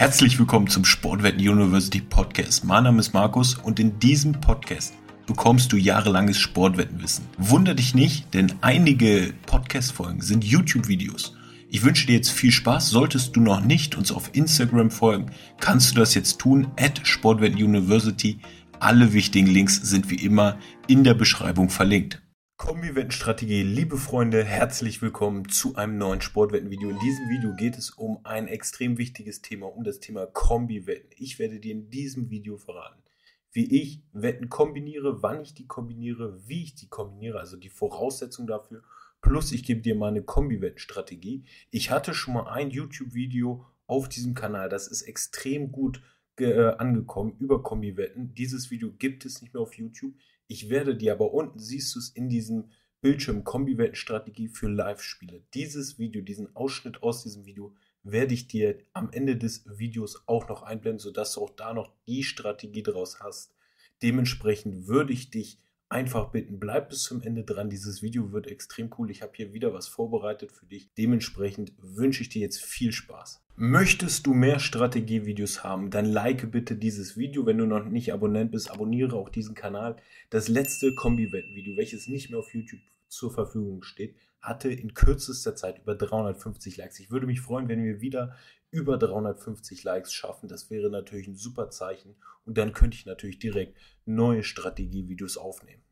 Herzlich willkommen zum Sportwetten University Podcast. Mein Name ist Markus und in diesem Podcast bekommst du jahrelanges Sportwettenwissen. Wunder dich nicht, denn einige Podcast-Folgen sind YouTube-Videos. Ich wünsche dir jetzt viel Spaß. Solltest du noch nicht uns auf Instagram folgen, kannst du das jetzt tun. At Sportwetten University. Alle wichtigen Links sind wie immer in der Beschreibung verlinkt. Kombi-Wettenstrategie, liebe Freunde, herzlich willkommen zu einem neuen Sportwetten-Video. In diesem Video geht es um ein extrem wichtiges Thema, um das Thema Kombi-Wetten. Ich werde dir in diesem Video verraten, wie ich Wetten kombiniere, wann ich die kombiniere, wie ich die kombiniere, also die Voraussetzung dafür. Plus ich gebe dir meine Kombi-Wettenstrategie. Ich hatte schon mal ein YouTube-Video auf diesem Kanal, das ist extrem gut äh, angekommen über Kombi-Wetten. Dieses Video gibt es nicht mehr auf YouTube. Ich werde dir aber unten, siehst du es in diesem Bildschirm Kombi-Wetten-Strategie für Live-Spiele. Dieses Video, diesen Ausschnitt aus diesem Video werde ich dir am Ende des Videos auch noch einblenden, sodass du auch da noch die Strategie draus hast. Dementsprechend würde ich dich einfach bitten, bleib bis zum Ende dran. Dieses Video wird extrem cool. Ich habe hier wieder was vorbereitet für dich. Dementsprechend wünsche ich dir jetzt viel Spaß. Möchtest du mehr Strategievideos haben, dann like bitte dieses Video. Wenn du noch nicht Abonnent bist, abonniere auch diesen Kanal. Das letzte Kombi-Wetten-Video, welches nicht mehr auf YouTube zur Verfügung steht, hatte in kürzester Zeit über 350 Likes. Ich würde mich freuen, wenn wir wieder über 350 Likes schaffen. Das wäre natürlich ein super Zeichen. Und dann könnte ich natürlich direkt neue Strategievideos aufnehmen.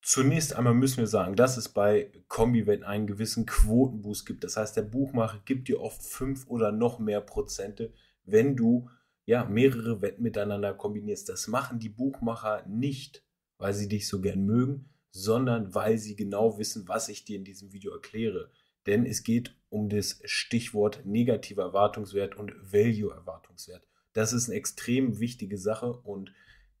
Zunächst einmal müssen wir sagen, dass es bei Kombi-Wetten einen gewissen Quotenboost gibt. Das heißt, der Buchmacher gibt dir oft fünf oder noch mehr Prozente, wenn du ja mehrere Wetten miteinander kombinierst. Das machen die Buchmacher nicht, weil sie dich so gern mögen, sondern weil sie genau wissen, was ich dir in diesem Video erkläre. Denn es geht um das Stichwort negativer Erwartungswert und Value-Erwartungswert. Das ist eine extrem wichtige Sache und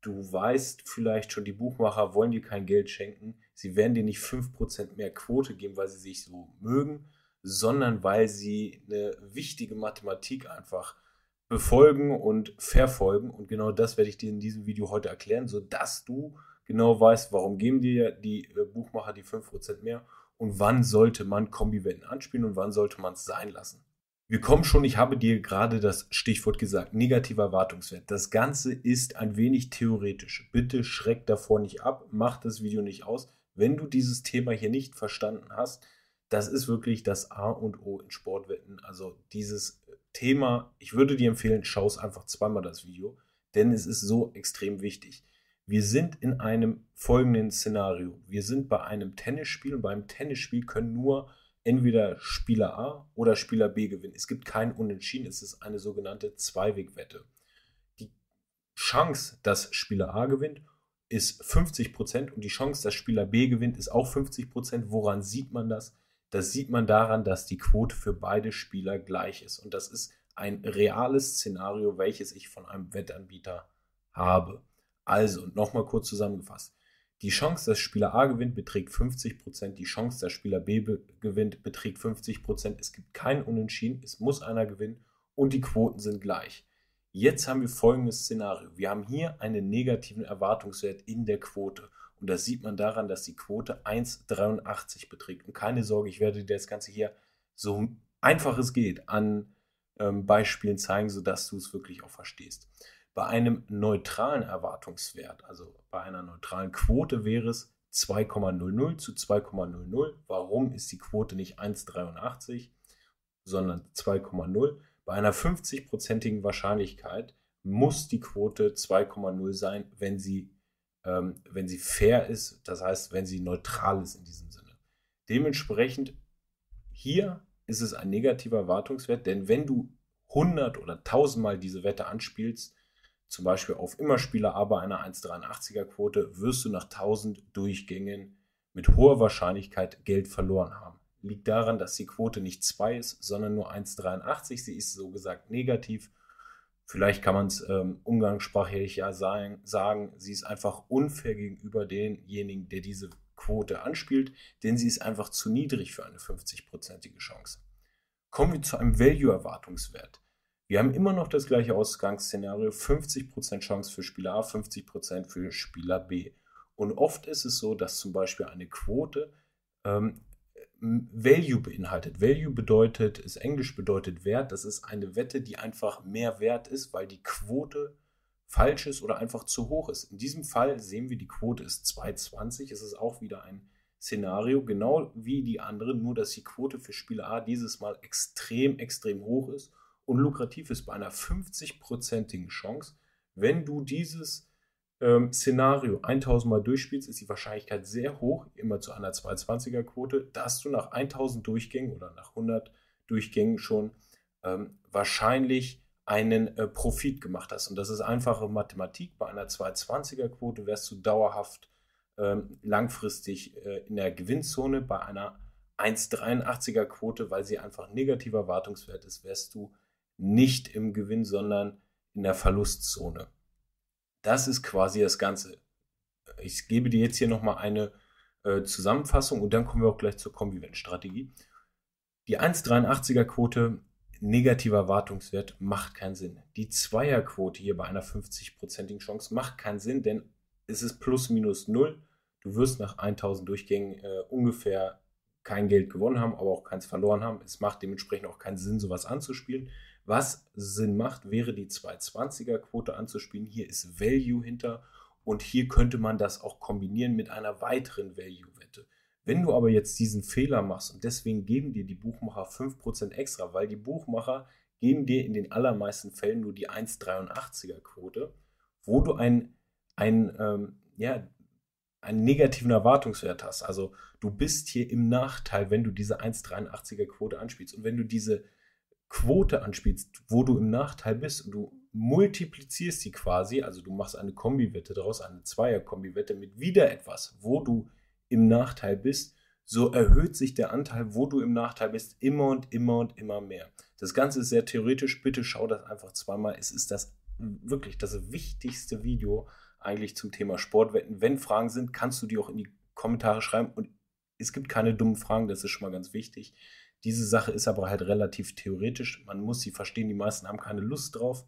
du weißt vielleicht schon, die Buchmacher wollen dir kein Geld schenken. Sie werden dir nicht 5% mehr Quote geben, weil sie sich so mögen, sondern weil sie eine wichtige Mathematik einfach befolgen und verfolgen. Und genau das werde ich dir in diesem Video heute erklären, sodass du genau weißt, warum geben dir die äh, Buchmacher die 5% mehr und wann sollte man Kombiwetten anspielen und wann sollte man es sein lassen. Wir kommen schon, ich habe dir gerade das Stichwort gesagt, negativer Erwartungswert. Das Ganze ist ein wenig theoretisch. Bitte schreck davor nicht ab, mach das Video nicht aus. Wenn du dieses Thema hier nicht verstanden hast, das ist wirklich das A und O in Sportwetten. Also dieses Thema, ich würde dir empfehlen, schau es einfach zweimal das Video, denn es ist so extrem wichtig. Wir sind in einem folgenden Szenario. Wir sind bei einem Tennisspiel und beim Tennisspiel können nur entweder Spieler A oder Spieler B gewinnen. Es gibt kein Unentschieden, es ist eine sogenannte Zweiwegwette. Die Chance, dass Spieler A gewinnt, ist 50% und die Chance, dass Spieler B gewinnt, ist auch 50%. Woran sieht man das? Das sieht man daran, dass die Quote für beide Spieler gleich ist. Und das ist ein reales Szenario, welches ich von einem Wettanbieter habe. Also, nochmal kurz zusammengefasst. Die Chance, dass Spieler A gewinnt, beträgt 50%. Die Chance, dass Spieler B gewinnt, beträgt 50%. Es gibt kein Unentschieden. Es muss einer gewinnen. Und die Quoten sind gleich. Jetzt haben wir folgendes Szenario. Wir haben hier einen negativen Erwartungswert in der Quote. Und das sieht man daran, dass die Quote 1,83 beträgt. Und keine Sorge, ich werde dir das Ganze hier so einfach es geht an ähm, Beispielen zeigen, sodass du es wirklich auch verstehst. Bei einem neutralen Erwartungswert, also bei einer neutralen Quote, wäre es 2,00 zu 2,00. Warum ist die Quote nicht 1,83, sondern 2,0? Bei einer 50-prozentigen Wahrscheinlichkeit muss die Quote 2,0 sein, wenn sie, ähm, wenn sie fair ist, das heißt, wenn sie neutral ist in diesem Sinne. Dementsprechend hier ist es ein negativer Erwartungswert, denn wenn du 100 oder 1000 Mal diese Wette anspielst, zum Beispiel auf Immerspieler, aber einer 1,83er Quote, wirst du nach 1000 Durchgängen mit hoher Wahrscheinlichkeit Geld verloren haben. Liegt daran, dass die Quote nicht 2 ist, sondern nur 1,83. Sie ist so gesagt negativ. Vielleicht kann man es ähm, umgangssprachlich ja sagen, sagen, sie ist einfach unfair gegenüber denjenigen, der diese Quote anspielt, denn sie ist einfach zu niedrig für eine 50-prozentige Chance. Kommen wir zu einem Value-Erwartungswert. Wir haben immer noch das gleiche Ausgangsszenario, 50% Chance für Spieler A, 50% für Spieler B. Und oft ist es so, dass zum Beispiel eine Quote ähm, Value beinhaltet. Value bedeutet, ist Englisch bedeutet Wert. Das ist eine Wette, die einfach mehr wert ist, weil die Quote falsch ist oder einfach zu hoch ist. In diesem Fall sehen wir, die Quote ist 2,20. Es ist auch wieder ein Szenario, genau wie die anderen, nur dass die Quote für Spieler A dieses Mal extrem, extrem hoch ist und lukrativ ist bei einer 50-prozentigen Chance. Wenn du dieses ähm, Szenario 1000 Mal durchspielst, ist die Wahrscheinlichkeit sehr hoch, immer zu einer 220er Quote, dass du nach 1000 Durchgängen oder nach 100 Durchgängen schon ähm, wahrscheinlich einen äh, Profit gemacht hast. Und das ist einfache Mathematik. Bei einer 220er Quote wärst du dauerhaft ähm, langfristig äh, in der Gewinnzone. Bei einer 1,83er Quote, weil sie einfach negativer Wartungswert ist, wärst du nicht im Gewinn, sondern in der Verlustzone. Das ist quasi das Ganze. Ich gebe dir jetzt hier nochmal eine äh, Zusammenfassung und dann kommen wir auch gleich zur Kombi-Strategie. Die 1,83er Quote, negativer Wartungswert, macht keinen Sinn. Die Zweierquote hier bei einer 50-prozentigen Chance macht keinen Sinn, denn es ist plus minus null. Du wirst nach 1000 Durchgängen äh, ungefähr kein Geld gewonnen haben, aber auch keins verloren haben. Es macht dementsprechend auch keinen Sinn, sowas anzuspielen. Was Sinn macht, wäre die 220er Quote anzuspielen. Hier ist Value hinter und hier könnte man das auch kombinieren mit einer weiteren Value-Wette. Wenn du aber jetzt diesen Fehler machst und deswegen geben dir die Buchmacher 5% extra, weil die Buchmacher geben dir in den allermeisten Fällen nur die 1,83er Quote, wo du ein, ein ähm, ja, einen negativen Erwartungswert hast. Also du bist hier im Nachteil, wenn du diese 1,83er Quote anspielst. Und wenn du diese Quote anspielst, wo du im Nachteil bist und du multiplizierst die quasi, also du machst eine Kombiwette daraus, eine Zweier-Kombiwette mit wieder etwas, wo du im Nachteil bist, so erhöht sich der Anteil, wo du im Nachteil bist, immer und immer und immer mehr. Das Ganze ist sehr theoretisch. Bitte schau das einfach zweimal. Es ist das wirklich das wichtigste Video eigentlich zum Thema Sportwetten. Wenn Fragen sind, kannst du die auch in die Kommentare schreiben. Und es gibt keine dummen Fragen, das ist schon mal ganz wichtig. Diese Sache ist aber halt relativ theoretisch. Man muss sie verstehen. Die meisten haben keine Lust drauf.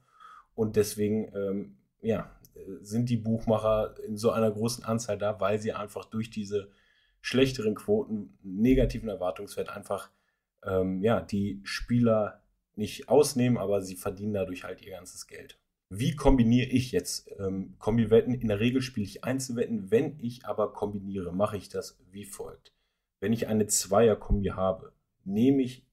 Und deswegen, ähm, ja, sind die Buchmacher in so einer großen Anzahl da, weil sie einfach durch diese schlechteren Quoten, negativen Erwartungswert einfach, ähm, ja, die Spieler nicht ausnehmen, aber sie verdienen dadurch halt ihr ganzes Geld. Wie kombiniere ich jetzt ähm, Kombi-Wetten? In der Regel spiele ich Einzelwetten. Wenn ich aber kombiniere, mache ich das wie folgt. Wenn ich eine Zweier-Kombi habe, nehme ich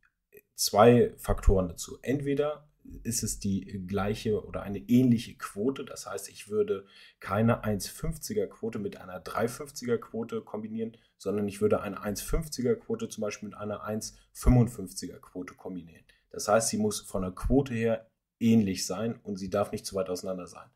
zwei Faktoren dazu. Entweder ist es die gleiche oder eine ähnliche Quote. Das heißt, ich würde keine 1,50er Quote mit einer 3,50er Quote kombinieren, sondern ich würde eine 1,50er Quote zum Beispiel mit einer 1,55er Quote kombinieren. Das heißt, sie muss von der Quote her ähnlich sein und sie darf nicht zu weit auseinander sein.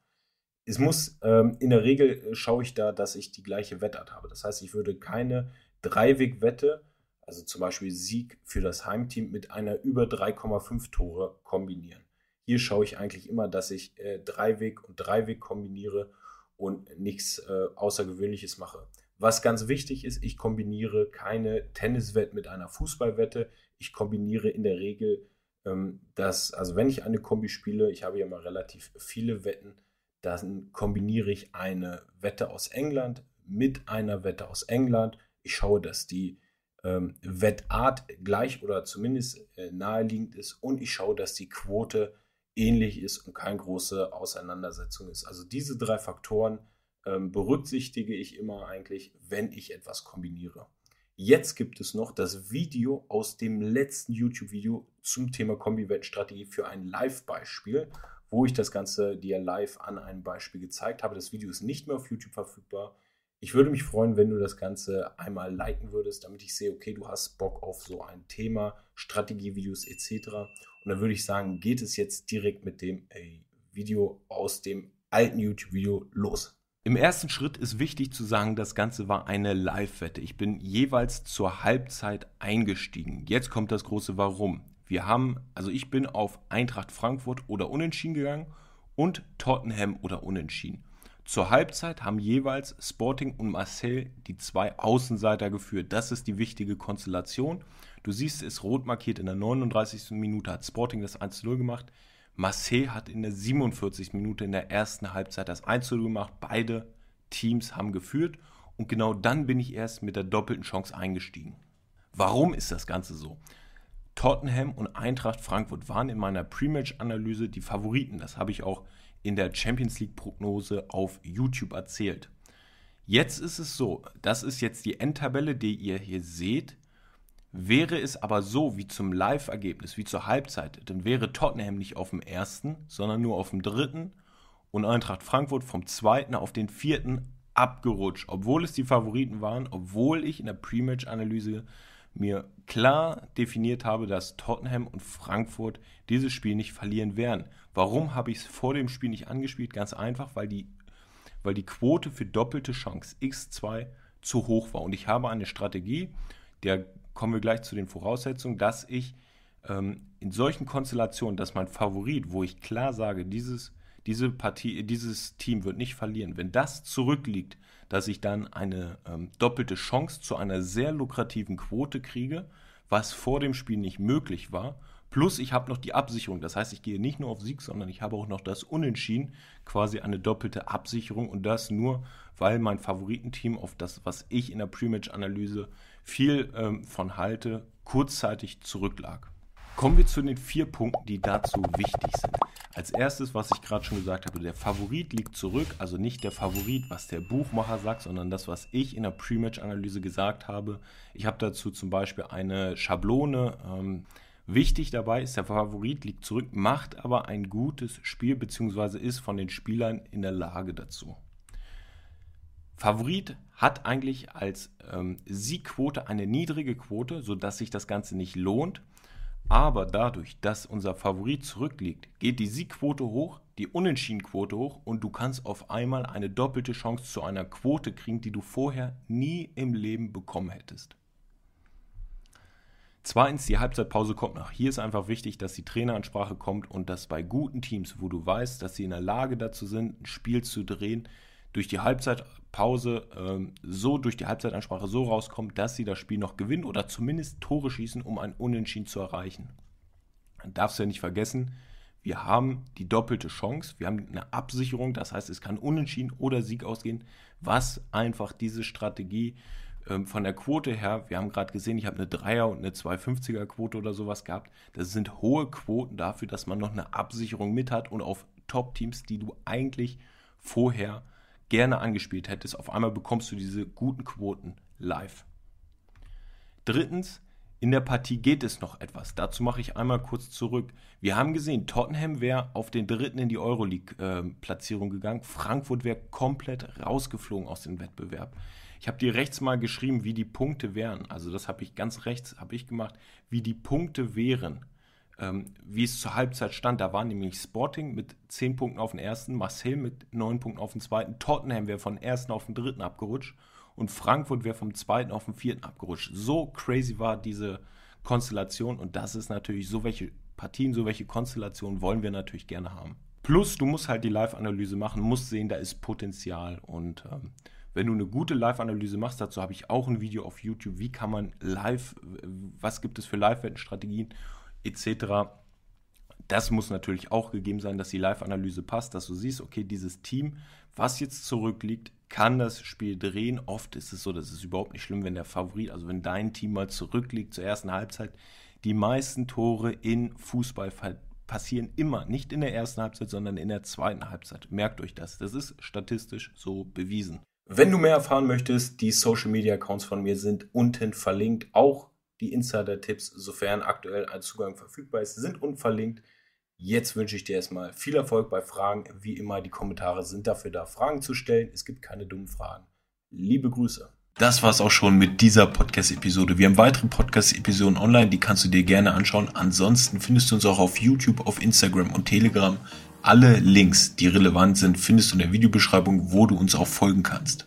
Es muss, ähm, in der Regel schaue ich da, dass ich die gleiche Wettart habe. Das heißt, ich würde keine Dreiweg-Wette also zum Beispiel Sieg für das Heimteam mit einer über 3,5 Tore kombinieren. Hier schaue ich eigentlich immer, dass ich äh, Dreiweg und Dreiweg kombiniere und nichts äh, Außergewöhnliches mache. Was ganz wichtig ist, ich kombiniere keine Tenniswette mit einer Fußballwette. Ich kombiniere in der Regel ähm, das, also wenn ich eine Kombi spiele, ich habe ja mal relativ viele Wetten, dann kombiniere ich eine Wette aus England mit einer Wette aus England. Ich schaue, dass die ähm, Wettart gleich oder zumindest äh, naheliegend ist und ich schaue, dass die Quote ähnlich ist und keine große Auseinandersetzung ist. Also diese drei Faktoren ähm, berücksichtige ich immer eigentlich, wenn ich etwas kombiniere. Jetzt gibt es noch das Video aus dem letzten YouTube-Video zum Thema Kombi-Wettenstrategie für ein Live-Beispiel, wo ich das Ganze dir live an einem Beispiel gezeigt habe. Das Video ist nicht mehr auf YouTube verfügbar. Ich würde mich freuen, wenn du das Ganze einmal liken würdest, damit ich sehe, okay, du hast Bock auf so ein Thema, Strategievideos etc. Und dann würde ich sagen, geht es jetzt direkt mit dem Video aus dem alten YouTube-Video los. Im ersten Schritt ist wichtig zu sagen, das Ganze war eine Live-Wette. Ich bin jeweils zur Halbzeit eingestiegen. Jetzt kommt das große Warum. Wir haben, also ich bin auf Eintracht Frankfurt oder Unentschieden gegangen und Tottenham oder Unentschieden. Zur Halbzeit haben jeweils Sporting und Marcel die zwei Außenseiter geführt. Das ist die wichtige Konstellation. Du siehst es rot markiert in der 39. Minute hat Sporting das 1-0 gemacht. Marseille hat in der 47. Minute in der ersten Halbzeit das 1-0 gemacht. Beide Teams haben geführt und genau dann bin ich erst mit der doppelten Chance eingestiegen. Warum ist das Ganze so? Tottenham und Eintracht Frankfurt waren in meiner Pre-Match-Analyse die Favoriten. Das habe ich auch in der Champions League-Prognose auf YouTube erzählt. Jetzt ist es so, das ist jetzt die Endtabelle, die ihr hier seht. Wäre es aber so wie zum Live-Ergebnis, wie zur Halbzeit, dann wäre Tottenham nicht auf dem ersten, sondern nur auf dem dritten und Eintracht Frankfurt vom zweiten auf den vierten abgerutscht, obwohl es die Favoriten waren, obwohl ich in der Pre-Match-Analyse mir klar definiert habe, dass Tottenham und Frankfurt dieses Spiel nicht verlieren werden. Warum habe ich es vor dem Spiel nicht angespielt? Ganz einfach, weil die, weil die Quote für doppelte Chance x2 zu hoch war. Und ich habe eine Strategie, der kommen wir gleich zu den Voraussetzungen, dass ich ähm, in solchen Konstellationen, dass mein Favorit, wo ich klar sage, dieses, diese Partie, dieses Team wird nicht verlieren, wenn das zurückliegt, dass ich dann eine ähm, doppelte Chance zu einer sehr lukrativen Quote kriege, was vor dem Spiel nicht möglich war. Plus ich habe noch die Absicherung. Das heißt, ich gehe nicht nur auf Sieg, sondern ich habe auch noch das Unentschieden, quasi eine doppelte Absicherung und das nur, weil mein Favoritenteam auf das, was ich in der Pre-Match-Analyse viel ähm, von halte, kurzzeitig zurücklag. Kommen wir zu den vier Punkten, die dazu wichtig sind. Als erstes, was ich gerade schon gesagt habe, der Favorit liegt zurück, also nicht der Favorit, was der Buchmacher sagt, sondern das, was ich in der Pre-Match-Analyse gesagt habe. Ich habe dazu zum Beispiel eine Schablone. Ähm, wichtig dabei ist, der Favorit liegt zurück, macht aber ein gutes Spiel, beziehungsweise ist von den Spielern in der Lage dazu. Favorit hat eigentlich als ähm, Siegquote eine niedrige Quote, sodass sich das Ganze nicht lohnt. Aber dadurch, dass unser Favorit zurückliegt, geht die Siegquote hoch, die Unentschiedenquote hoch und du kannst auf einmal eine doppelte Chance zu einer Quote kriegen, die du vorher nie im Leben bekommen hättest. Zweitens, die Halbzeitpause kommt noch. Hier ist einfach wichtig, dass die Traineransprache kommt und dass bei guten Teams, wo du weißt, dass sie in der Lage dazu sind, ein Spiel zu drehen, durch die Halbzeitpause ähm, so, durch die Halbzeitansprache so rauskommt, dass sie das Spiel noch gewinnen oder zumindest Tore schießen, um ein Unentschieden zu erreichen. Dann darfst du ja nicht vergessen, wir haben die doppelte Chance, wir haben eine Absicherung, das heißt, es kann Unentschieden oder Sieg ausgehen, was einfach diese Strategie ähm, von der Quote her, wir haben gerade gesehen, ich habe eine 3er und eine 250er Quote oder sowas gehabt. Das sind hohe Quoten dafür, dass man noch eine Absicherung mit hat und auf Top-Teams, die du eigentlich vorher gerne angespielt hättest, auf einmal bekommst du diese guten Quoten live. Drittens, in der Partie geht es noch etwas. Dazu mache ich einmal kurz zurück. Wir haben gesehen, Tottenham wäre auf den dritten in die Euroleague-Platzierung äh, gegangen. Frankfurt wäre komplett rausgeflogen aus dem Wettbewerb. Ich habe dir rechts mal geschrieben, wie die Punkte wären. Also das habe ich ganz rechts habe ich gemacht, wie die Punkte wären ähm, wie es zur Halbzeit stand. Da war nämlich Sporting mit 10 Punkten auf den ersten, Marseille mit 9 Punkten auf den zweiten, Tottenham wäre von ersten auf den dritten abgerutscht und Frankfurt wäre vom zweiten auf den vierten abgerutscht. So crazy war diese Konstellation und das ist natürlich so welche Partien, so welche Konstellationen wollen wir natürlich gerne haben. Plus, du musst halt die Live-Analyse machen, musst sehen, da ist Potenzial und ähm, wenn du eine gute Live-Analyse machst, dazu habe ich auch ein Video auf YouTube, wie kann man live, was gibt es für Live-Wetten-Strategien etc. Das muss natürlich auch gegeben sein, dass die Live-Analyse passt, dass du siehst, okay, dieses Team, was jetzt zurückliegt, kann das Spiel drehen. Oft ist es so, das ist überhaupt nicht schlimm, wenn der Favorit, also wenn dein Team mal zurückliegt zur ersten Halbzeit. Die meisten Tore in Fußball passieren immer, nicht in der ersten Halbzeit, sondern in der zweiten Halbzeit. Merkt euch das. Das ist statistisch so bewiesen. Wenn du mehr erfahren möchtest, die Social Media Accounts von mir sind unten verlinkt. Auch die Insider-Tipps, sofern aktuell ein Zugang verfügbar ist, sind unverlinkt. Jetzt wünsche ich dir erstmal viel Erfolg bei Fragen. Wie immer, die Kommentare sind dafür da, Fragen zu stellen. Es gibt keine dummen Fragen. Liebe Grüße. Das war es auch schon mit dieser Podcast-Episode. Wir haben weitere Podcast-Episoden online, die kannst du dir gerne anschauen. Ansonsten findest du uns auch auf YouTube, auf Instagram und Telegram. Alle Links, die relevant sind, findest du in der Videobeschreibung, wo du uns auch folgen kannst.